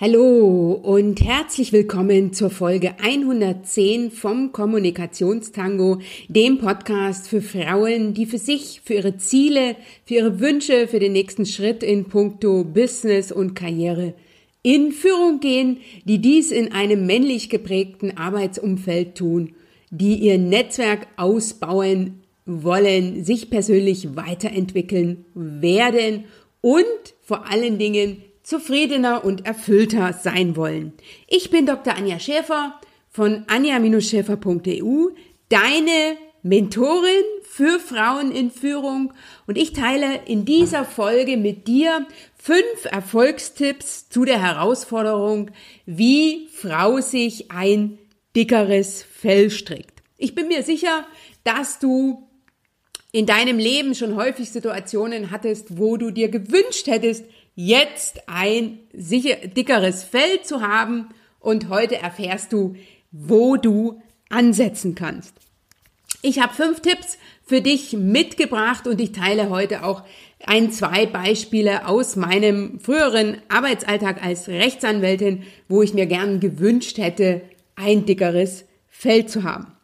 Hallo und herzlich willkommen zur Folge 110 vom Kommunikationstango, dem Podcast für Frauen, die für sich, für ihre Ziele, für ihre Wünsche, für den nächsten Schritt in puncto Business und Karriere in Führung gehen, die dies in einem männlich geprägten Arbeitsumfeld tun, die ihr Netzwerk ausbauen wollen, sich persönlich weiterentwickeln werden und vor allen Dingen zufriedener und erfüllter sein wollen. Ich bin Dr. Anja Schäfer von anja-schäfer.eu, deine Mentorin für Frauen in Führung und ich teile in dieser Folge mit dir fünf Erfolgstipps zu der Herausforderung, wie Frau sich ein dickeres Fell strickt. Ich bin mir sicher, dass du in deinem Leben schon häufig Situationen hattest, wo du dir gewünscht hättest, jetzt ein sicher dickeres Fell zu haben und heute erfährst du, wo du ansetzen kannst. Ich habe fünf Tipps für dich mitgebracht und ich teile heute auch ein, zwei Beispiele aus meinem früheren Arbeitsalltag als Rechtsanwältin, wo ich mir gern gewünscht hätte, ein dickeres Fell zu haben.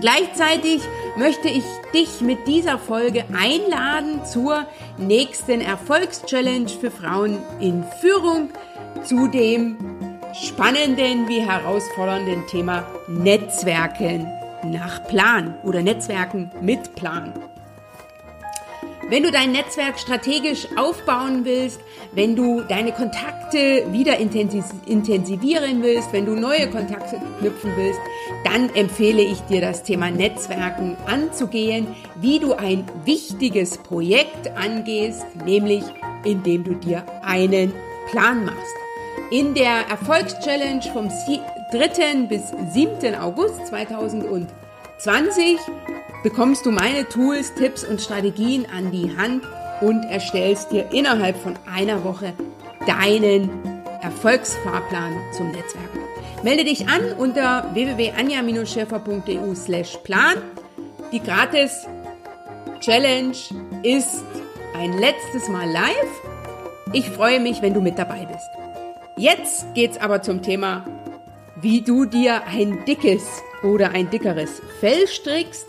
Gleichzeitig möchte ich dich mit dieser Folge einladen zur nächsten Erfolgschallenge für Frauen in Führung, zu dem spannenden wie herausfordernden Thema Netzwerken nach Plan oder Netzwerken mit Plan. Wenn du dein Netzwerk strategisch aufbauen willst, wenn du deine Kontakte wieder intensivieren willst, wenn du neue Kontakte knüpfen willst, dann empfehle ich dir das Thema Netzwerken anzugehen, wie du ein wichtiges Projekt angehst, nämlich indem du dir einen Plan machst. In der Erfolgschallenge vom 3. bis 7. August 2020 bekommst du meine Tools, Tipps und Strategien an die Hand und erstellst dir innerhalb von einer Woche deinen Erfolgsfahrplan zum Netzwerken. Melde dich an unter www.anja-schäfer.eu slash plan. Die gratis Challenge ist ein letztes Mal live. Ich freue mich, wenn du mit dabei bist. Jetzt geht's aber zum Thema, wie du dir ein dickes oder ein dickeres Fell strickst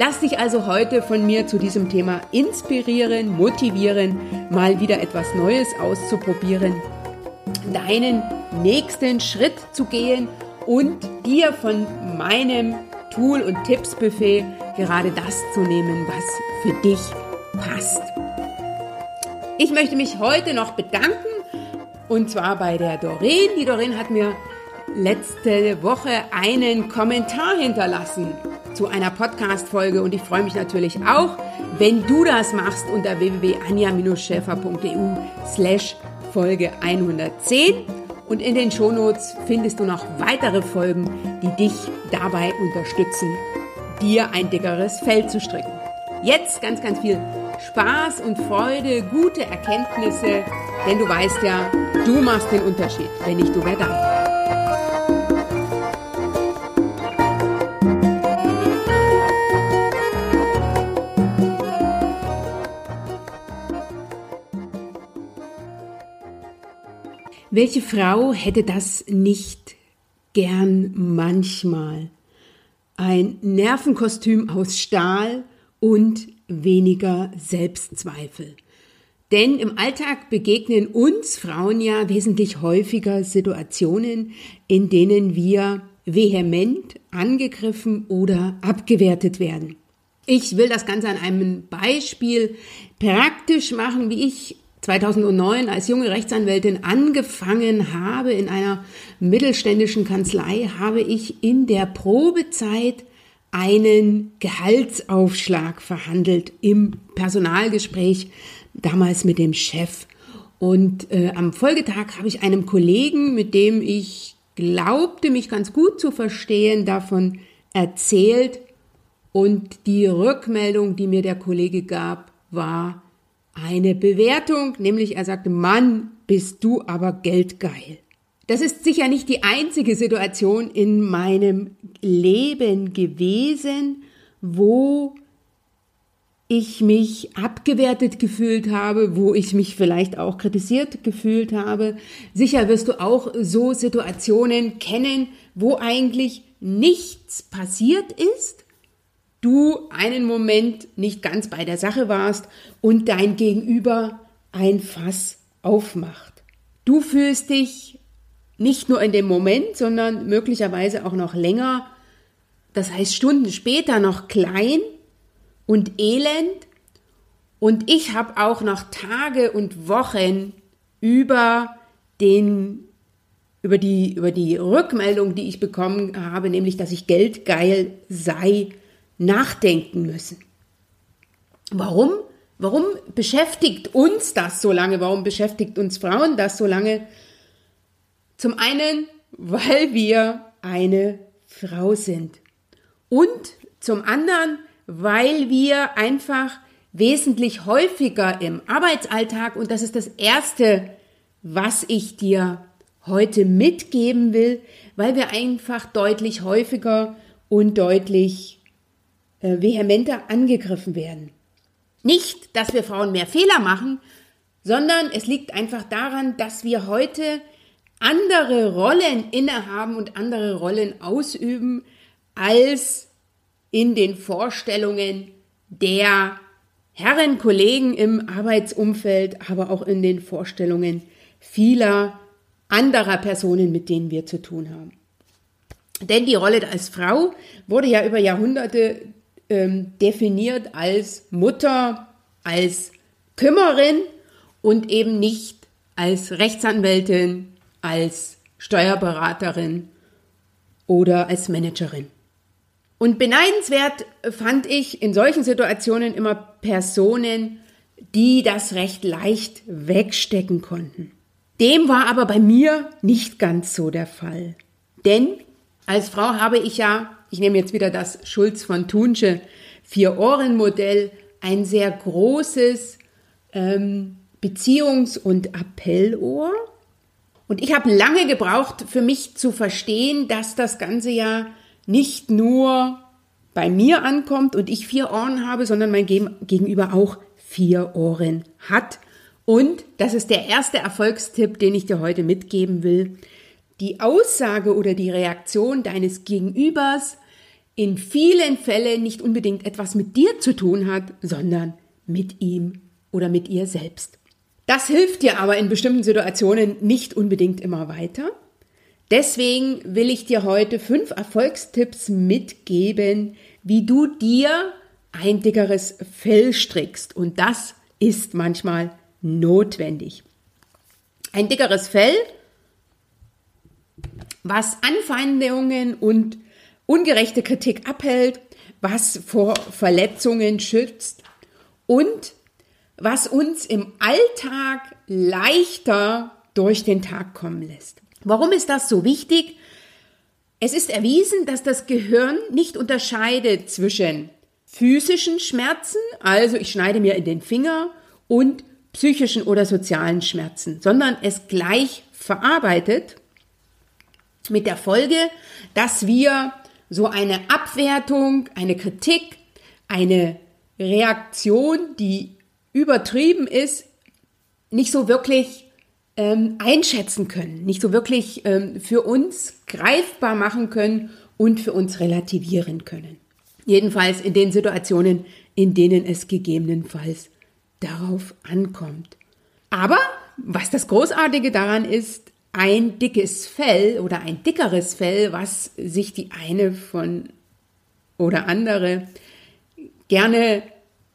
Lass dich also heute von mir zu diesem Thema inspirieren, motivieren, mal wieder etwas Neues auszuprobieren, deinen nächsten Schritt zu gehen und dir von meinem Tool- und Tippsbuffet gerade das zu nehmen, was für dich passt. Ich möchte mich heute noch bedanken und zwar bei der Doreen. Die Doreen hat mir letzte Woche einen Kommentar hinterlassen zu einer Podcast-Folge und ich freue mich natürlich auch, wenn du das machst unter www.anja-schäfer.eu slash Folge 110 und in den Shownotes findest du noch weitere Folgen, die dich dabei unterstützen, dir ein dickeres Fell zu stricken. Jetzt ganz, ganz viel Spaß und Freude, gute Erkenntnisse, denn du weißt ja, du machst den Unterschied. Wenn nicht du, wer dann? Welche Frau hätte das nicht gern manchmal? Ein Nervenkostüm aus Stahl und weniger Selbstzweifel. Denn im Alltag begegnen uns Frauen ja wesentlich häufiger Situationen, in denen wir vehement angegriffen oder abgewertet werden. Ich will das Ganze an einem Beispiel praktisch machen, wie ich 2009 als junge Rechtsanwältin angefangen habe in einer mittelständischen Kanzlei, habe ich in der Probezeit einen Gehaltsaufschlag verhandelt im Personalgespräch, damals mit dem Chef. Und äh, am Folgetag habe ich einem Kollegen, mit dem ich glaubte, mich ganz gut zu verstehen, davon erzählt. Und die Rückmeldung, die mir der Kollege gab, war, eine Bewertung, nämlich er sagte, Mann, bist du aber geldgeil. Das ist sicher nicht die einzige Situation in meinem Leben gewesen, wo ich mich abgewertet gefühlt habe, wo ich mich vielleicht auch kritisiert gefühlt habe. Sicher wirst du auch so Situationen kennen, wo eigentlich nichts passiert ist, du einen Moment nicht ganz bei der Sache warst und dein Gegenüber ein Fass aufmacht. Du fühlst dich nicht nur in dem Moment, sondern möglicherweise auch noch länger, das heißt Stunden später noch klein und elend. Und ich habe auch noch Tage und Wochen über den über die, über die Rückmeldung, die ich bekommen habe, nämlich, dass ich geldgeil sei, nachdenken müssen. Warum? Warum beschäftigt uns das so lange? Warum beschäftigt uns Frauen das so lange? Zum einen, weil wir eine Frau sind. Und zum anderen, weil wir einfach wesentlich häufiger im Arbeitsalltag, und das ist das Erste, was ich dir heute mitgeben will, weil wir einfach deutlich häufiger und deutlich äh, vehementer angegriffen werden. Nicht, dass wir Frauen mehr Fehler machen, sondern es liegt einfach daran, dass wir heute andere Rollen innehaben und andere Rollen ausüben als in den Vorstellungen der Herren, Kollegen im Arbeitsumfeld, aber auch in den Vorstellungen vieler anderer Personen, mit denen wir zu tun haben. Denn die Rolle als Frau wurde ja über Jahrhunderte ähm, definiert als Mutter, als Kümmerin und eben nicht als Rechtsanwältin, als Steuerberaterin oder als Managerin. Und beneidenswert fand ich in solchen Situationen immer Personen, die das recht leicht wegstecken konnten. Dem war aber bei mir nicht ganz so der Fall. Denn als Frau habe ich ja, ich nehme jetzt wieder das Schulz von Tunsche Vier-Ohren-Modell, ein sehr großes ähm, Beziehungs- und Appellohr. Und ich habe lange gebraucht, für mich zu verstehen, dass das Ganze ja nicht nur bei mir ankommt und ich vier Ohren habe, sondern mein Gegenüber auch vier Ohren hat. Und das ist der erste Erfolgstipp, den ich dir heute mitgeben will. Die Aussage oder die Reaktion deines Gegenübers in vielen Fällen nicht unbedingt etwas mit dir zu tun hat, sondern mit ihm oder mit ihr selbst. Das hilft dir aber in bestimmten Situationen nicht unbedingt immer weiter. Deswegen will ich dir heute fünf Erfolgstipps mitgeben, wie du dir ein dickeres Fell strickst. Und das ist manchmal notwendig. Ein dickeres Fell, was Anfeindungen und ungerechte Kritik abhält, was vor Verletzungen schützt und was uns im Alltag leichter durch den Tag kommen lässt. Warum ist das so wichtig? Es ist erwiesen, dass das Gehirn nicht unterscheidet zwischen physischen Schmerzen, also ich schneide mir in den Finger, und psychischen oder sozialen Schmerzen, sondern es gleich verarbeitet mit der Folge, dass wir so eine Abwertung, eine Kritik, eine Reaktion, die übertrieben ist, nicht so wirklich ähm, einschätzen können, nicht so wirklich ähm, für uns greifbar machen können und für uns relativieren können. Jedenfalls in den Situationen, in denen es gegebenenfalls darauf ankommt. Aber was das Großartige daran ist, ein dickes Fell oder ein dickeres Fell, was sich die eine von oder andere gerne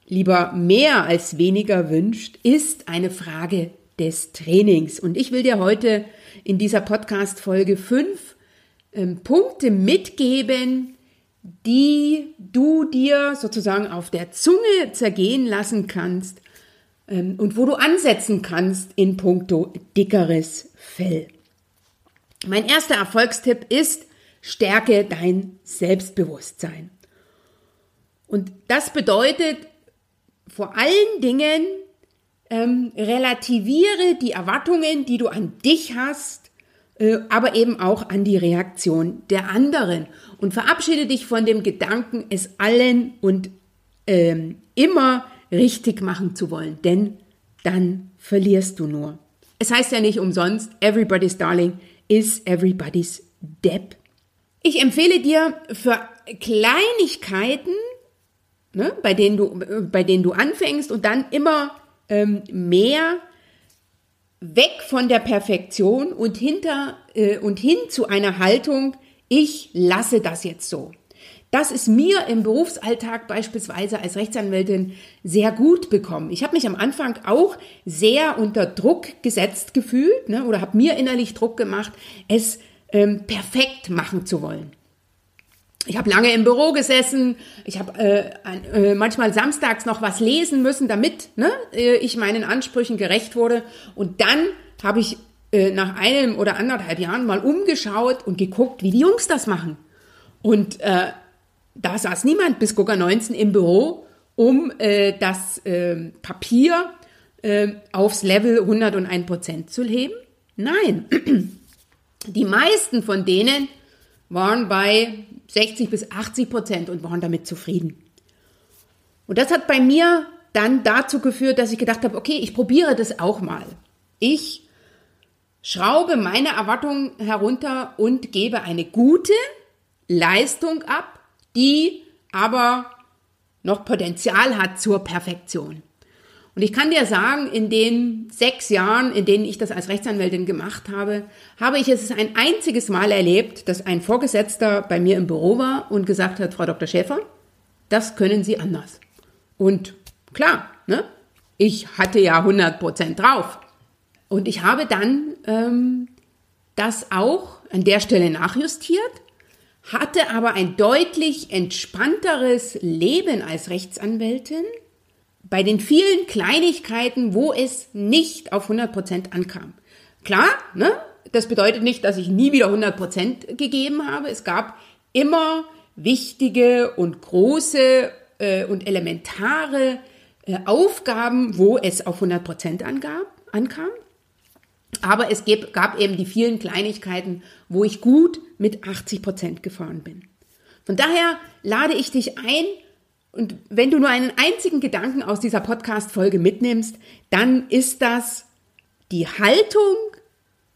lieber mehr als weniger wünscht, ist eine Frage des Trainings. Und ich will dir heute in dieser Podcast-Folge fünf ähm, Punkte mitgeben, die du dir sozusagen auf der Zunge zergehen lassen kannst ähm, und wo du ansetzen kannst in puncto dickeres Fell. Mein erster Erfolgstipp ist, stärke dein Selbstbewusstsein. Und das bedeutet vor allen Dingen, ähm, relativiere die Erwartungen, die du an dich hast, äh, aber eben auch an die Reaktion der anderen und verabschiede dich von dem Gedanken, es allen und ähm, immer richtig machen zu wollen, denn dann verlierst du nur. Es heißt ja nicht umsonst, everybody's darling is everybody's Depp. Ich empfehle dir für Kleinigkeiten, ne, bei, denen du, bei denen du anfängst und dann immer ähm, mehr weg von der Perfektion und hinter äh, und hin zu einer Haltung, ich lasse das jetzt so. Das ist mir im Berufsalltag beispielsweise als Rechtsanwältin sehr gut bekommen. Ich habe mich am Anfang auch sehr unter Druck gesetzt gefühlt ne, oder habe mir innerlich Druck gemacht, es ähm, perfekt machen zu wollen. Ich habe lange im Büro gesessen, ich habe äh, äh, manchmal samstags noch was lesen müssen, damit ne, äh, ich meinen Ansprüchen gerecht wurde. Und dann habe ich äh, nach einem oder anderthalb Jahren mal umgeschaut und geguckt, wie die Jungs das machen. Und äh, da saß niemand bis Gucker 19 im Büro, um äh, das äh, Papier äh, aufs Level 101 Prozent zu heben. Nein, die meisten von denen waren bei 60 bis 80 Prozent und waren damit zufrieden. Und das hat bei mir dann dazu geführt, dass ich gedacht habe, okay, ich probiere das auch mal. Ich schraube meine Erwartungen herunter und gebe eine gute Leistung ab, die aber noch Potenzial hat zur Perfektion. Und ich kann dir sagen, in den sechs Jahren, in denen ich das als Rechtsanwältin gemacht habe, habe ich es ein einziges Mal erlebt, dass ein Vorgesetzter bei mir im Büro war und gesagt hat, Frau Dr. Schäfer, das können Sie anders. Und klar, ne? ich hatte ja 100 Prozent drauf. Und ich habe dann ähm, das auch an der Stelle nachjustiert hatte aber ein deutlich entspannteres Leben als Rechtsanwältin bei den vielen Kleinigkeiten, wo es nicht auf 100 Prozent ankam. Klar, ne? Das bedeutet nicht, dass ich nie wieder 100 Prozent gegeben habe. Es gab immer wichtige und große äh, und elementare äh, Aufgaben, wo es auf 100 Prozent ankam. Aber es gab eben die vielen Kleinigkeiten, wo ich gut mit 80 Prozent gefahren bin. Von daher lade ich dich ein, und wenn du nur einen einzigen Gedanken aus dieser Podcast-Folge mitnimmst, dann ist das die Haltung,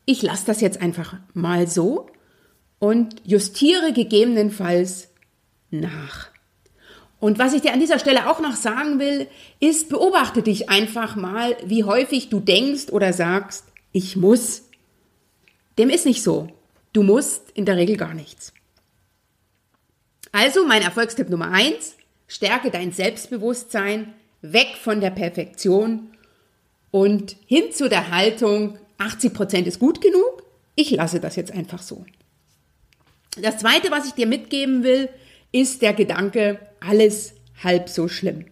ich lasse das jetzt einfach mal so und justiere gegebenenfalls nach. Und was ich dir an dieser Stelle auch noch sagen will, ist, beobachte dich einfach mal, wie häufig du denkst oder sagst, ich muss. Dem ist nicht so. Du musst in der Regel gar nichts. Also mein Erfolgstipp Nummer eins: stärke dein Selbstbewusstsein weg von der Perfektion und hin zu der Haltung, 80 Prozent ist gut genug, ich lasse das jetzt einfach so. Das zweite, was ich dir mitgeben will, ist der Gedanke, alles halb so schlimm.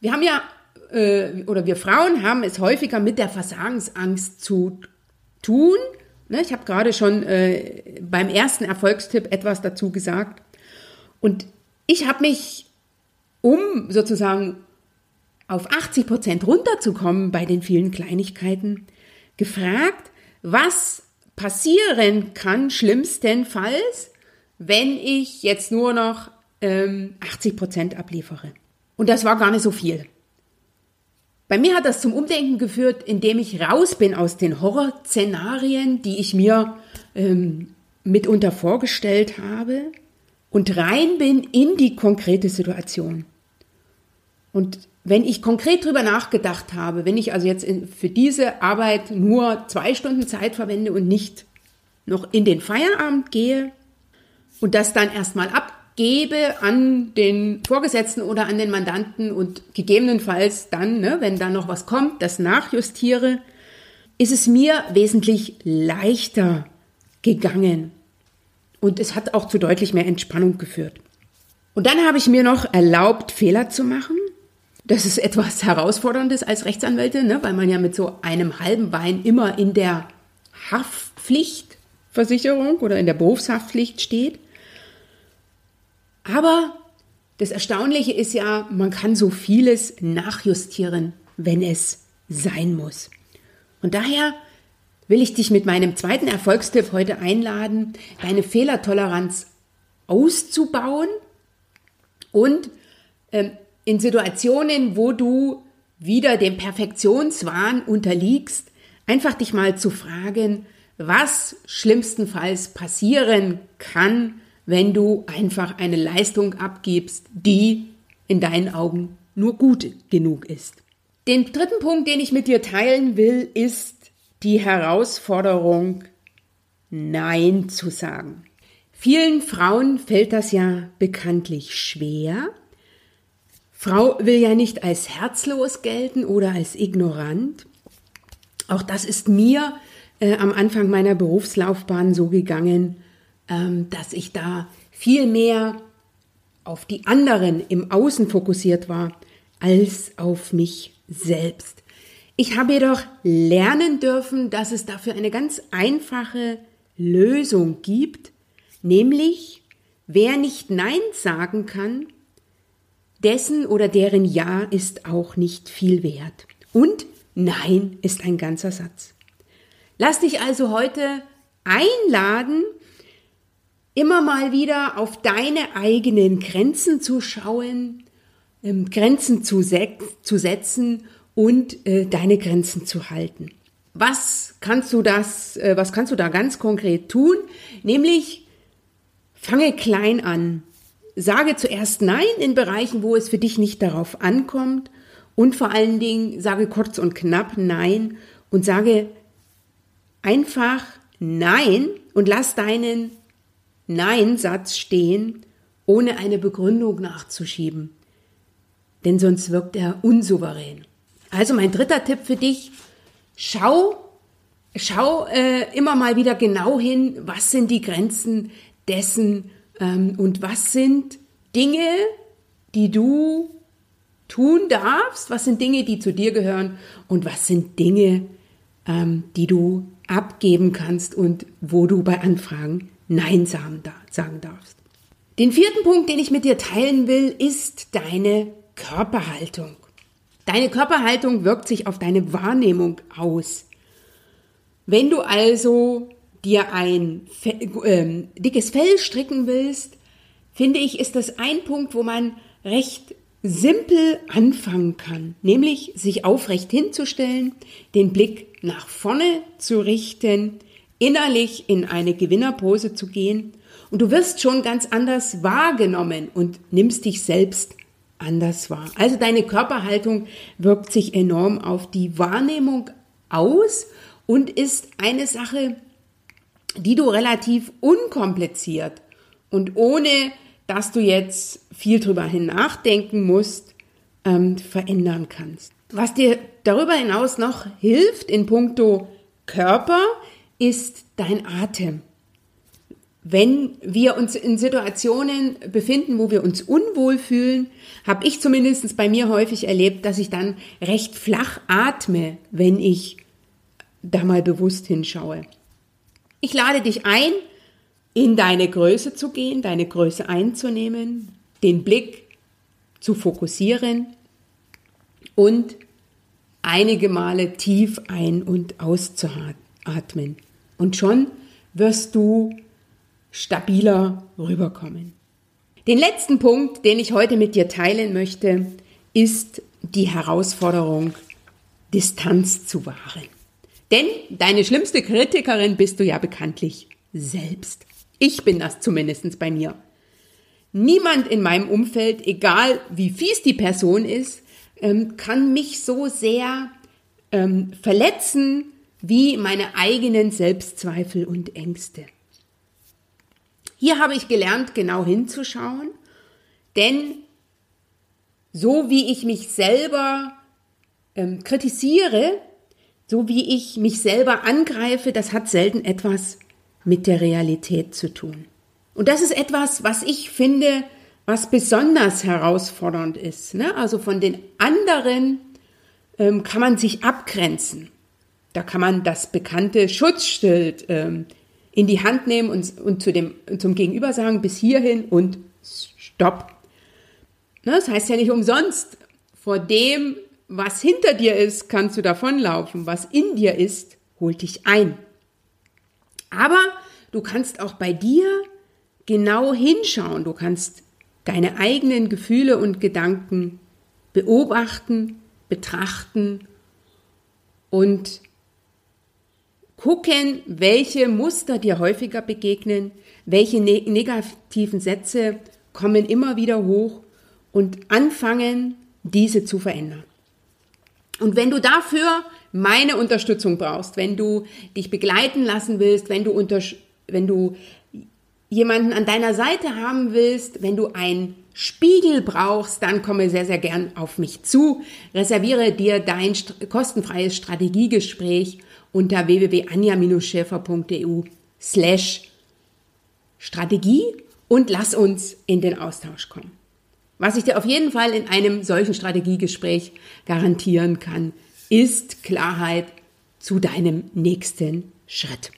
Wir haben ja äh, oder wir Frauen haben es häufiger mit der Versagensangst zu tun. Ne, ich habe gerade schon äh, beim ersten Erfolgstipp etwas dazu gesagt. Und ich habe mich, um sozusagen auf 80 Prozent runterzukommen bei den vielen Kleinigkeiten, gefragt, was passieren kann schlimmstenfalls, wenn ich jetzt nur noch ähm, 80 Prozent abliefere. Und das war gar nicht so viel. Bei mir hat das zum Umdenken geführt, indem ich raus bin aus den Horrorszenarien, die ich mir ähm, mitunter vorgestellt habe und rein bin in die konkrete Situation. Und wenn ich konkret drüber nachgedacht habe, wenn ich also jetzt in, für diese Arbeit nur zwei Stunden Zeit verwende und nicht noch in den Feierabend gehe und das dann erstmal ab gebe an den Vorgesetzten oder an den Mandanten und gegebenenfalls dann, ne, wenn da noch was kommt, das nachjustiere, ist es mir wesentlich leichter gegangen. Und es hat auch zu deutlich mehr Entspannung geführt. Und dann habe ich mir noch erlaubt, Fehler zu machen. Das ist etwas Herausforderndes als Rechtsanwältin, ne, weil man ja mit so einem halben Bein immer in der Haftpflichtversicherung oder in der Berufshaftpflicht steht. Aber das Erstaunliche ist ja, man kann so vieles nachjustieren, wenn es sein muss. Und daher will ich dich mit meinem zweiten Erfolgstipp heute einladen, deine Fehlertoleranz auszubauen und ähm, in Situationen, wo du wieder dem Perfektionswahn unterliegst, einfach dich mal zu fragen, was schlimmstenfalls passieren kann, wenn du einfach eine Leistung abgibst, die in deinen Augen nur gut genug ist. Den dritten Punkt, den ich mit dir teilen will, ist die Herausforderung, Nein zu sagen. Vielen Frauen fällt das ja bekanntlich schwer. Frau will ja nicht als herzlos gelten oder als ignorant. Auch das ist mir äh, am Anfang meiner Berufslaufbahn so gegangen, dass ich da viel mehr auf die anderen im Außen fokussiert war, als auf mich selbst. Ich habe jedoch lernen dürfen, dass es dafür eine ganz einfache Lösung gibt, nämlich wer nicht Nein sagen kann, dessen oder deren Ja ist auch nicht viel wert. Und Nein ist ein ganzer Satz. Lass dich also heute einladen, immer mal wieder auf deine eigenen Grenzen zu schauen, ähm, Grenzen zu, zu, setzen und äh, deine Grenzen zu halten. Was kannst du das, äh, was kannst du da ganz konkret tun? Nämlich fange klein an. Sage zuerst Nein in Bereichen, wo es für dich nicht darauf ankommt und vor allen Dingen sage kurz und knapp Nein und sage einfach Nein und lass deinen Nein-Satz stehen, ohne eine Begründung nachzuschieben. Denn sonst wirkt er unsouverän. Also mein dritter Tipp für dich, schau, schau äh, immer mal wieder genau hin, was sind die Grenzen dessen ähm, und was sind Dinge, die du tun darfst, was sind Dinge, die zu dir gehören und was sind Dinge, ähm, die du abgeben kannst und wo du bei Anfragen Nein sagen, darfst. Den vierten Punkt, den ich mit dir teilen will, ist deine Körperhaltung. Deine Körperhaltung wirkt sich auf deine Wahrnehmung aus. Wenn du also dir ein äh, dickes Fell stricken willst, finde ich, ist das ein Punkt, wo man recht simpel anfangen kann, nämlich sich aufrecht hinzustellen, den Blick nach vorne zu richten, innerlich in eine Gewinnerpose zu gehen und du wirst schon ganz anders wahrgenommen und nimmst dich selbst anders wahr. Also deine Körperhaltung wirkt sich enorm auf die Wahrnehmung aus und ist eine Sache, die du relativ unkompliziert und ohne dass du jetzt viel drüber hin nachdenken musst, ähm, verändern kannst. Was dir darüber hinaus noch hilft in puncto Körper, ist dein Atem. Wenn wir uns in Situationen befinden, wo wir uns unwohl fühlen, habe ich zumindest bei mir häufig erlebt, dass ich dann recht flach atme, wenn ich da mal bewusst hinschaue. Ich lade dich ein, in deine Größe zu gehen, deine Größe einzunehmen, den Blick zu fokussieren und einige Male tief ein- und auszuatmen. Und schon wirst du stabiler rüberkommen. Den letzten Punkt, den ich heute mit dir teilen möchte, ist die Herausforderung, Distanz zu wahren. Denn deine schlimmste Kritikerin bist du ja bekanntlich selbst. Ich bin das zumindest bei mir. Niemand in meinem Umfeld, egal wie fies die Person ist, ähm, kann mich so sehr ähm, verletzen wie meine eigenen Selbstzweifel und Ängste. Hier habe ich gelernt, genau hinzuschauen, denn so wie ich mich selber ähm, kritisiere, so wie ich mich selber angreife, das hat selten etwas mit der Realität zu tun. Und das ist etwas, was ich finde, was besonders herausfordernd ist. Ne? Also von den anderen ähm, kann man sich abgrenzen. Da kann man das bekannte Schutzschild ähm, in die Hand nehmen und, und zu dem, zum Gegenüber sagen, bis hierhin und stopp. Ne, das heißt ja nicht umsonst, vor dem, was hinter dir ist, kannst du davonlaufen. Was in dir ist, holt dich ein. Aber du kannst auch bei dir genau hinschauen. Du kannst deine eigenen Gefühle und Gedanken beobachten, betrachten und gucken, welche Muster dir häufiger begegnen, welche ne negativen Sätze kommen immer wieder hoch und anfangen, diese zu verändern. Und wenn du dafür meine Unterstützung brauchst, wenn du dich begleiten lassen willst, wenn du, wenn du jemanden an deiner Seite haben willst, wenn du ein Spiegel brauchst, dann komme sehr, sehr gern auf mich zu. Reserviere dir dein st kostenfreies Strategiegespräch unter www.anja-schäfer.eu slash Strategie und lass uns in den Austausch kommen. Was ich dir auf jeden Fall in einem solchen Strategiegespräch garantieren kann, ist Klarheit zu deinem nächsten Schritt.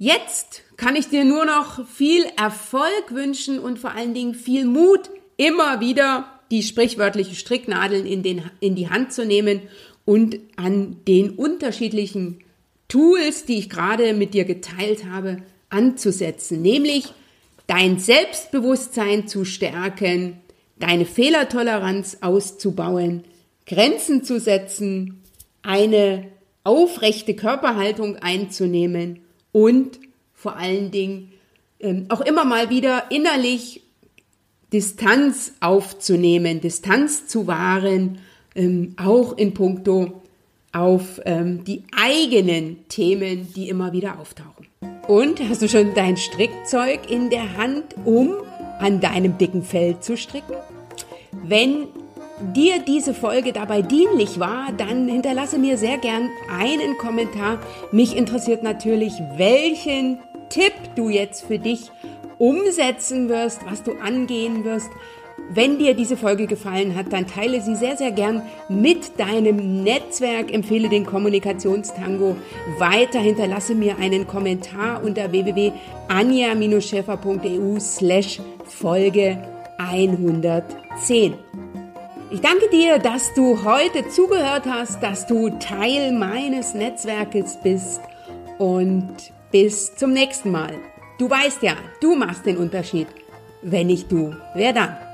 Jetzt kann ich dir nur noch viel Erfolg wünschen und vor allen Dingen viel Mut, immer wieder die sprichwörtlichen Stricknadeln in, den, in die Hand zu nehmen und an den unterschiedlichen Tools, die ich gerade mit dir geteilt habe, anzusetzen, nämlich dein Selbstbewusstsein zu stärken, deine Fehlertoleranz auszubauen, Grenzen zu setzen, eine aufrechte Körperhaltung einzunehmen und vor allen Dingen ähm, auch immer mal wieder innerlich Distanz aufzunehmen, Distanz zu wahren, ähm, auch in puncto auf ähm, die eigenen Themen, die immer wieder auftauchen. Und hast du schon dein Strickzeug in der Hand, um an deinem dicken Fell zu stricken? Wenn dir diese Folge dabei dienlich war, dann hinterlasse mir sehr gern einen Kommentar. Mich interessiert natürlich, welchen Tipp du jetzt für dich umsetzen wirst, was du angehen wirst. Wenn dir diese Folge gefallen hat, dann teile sie sehr, sehr gern mit deinem Netzwerk. Empfehle den Kommunikationstango weiter. Hinterlasse mir einen Kommentar unter www.anja-schäfer.eu slash Folge 110. Ich danke dir, dass du heute zugehört hast, dass du Teil meines Netzwerkes bist und bis zum nächsten Mal. Du weißt ja, du machst den Unterschied. Wenn nicht du, wer dann?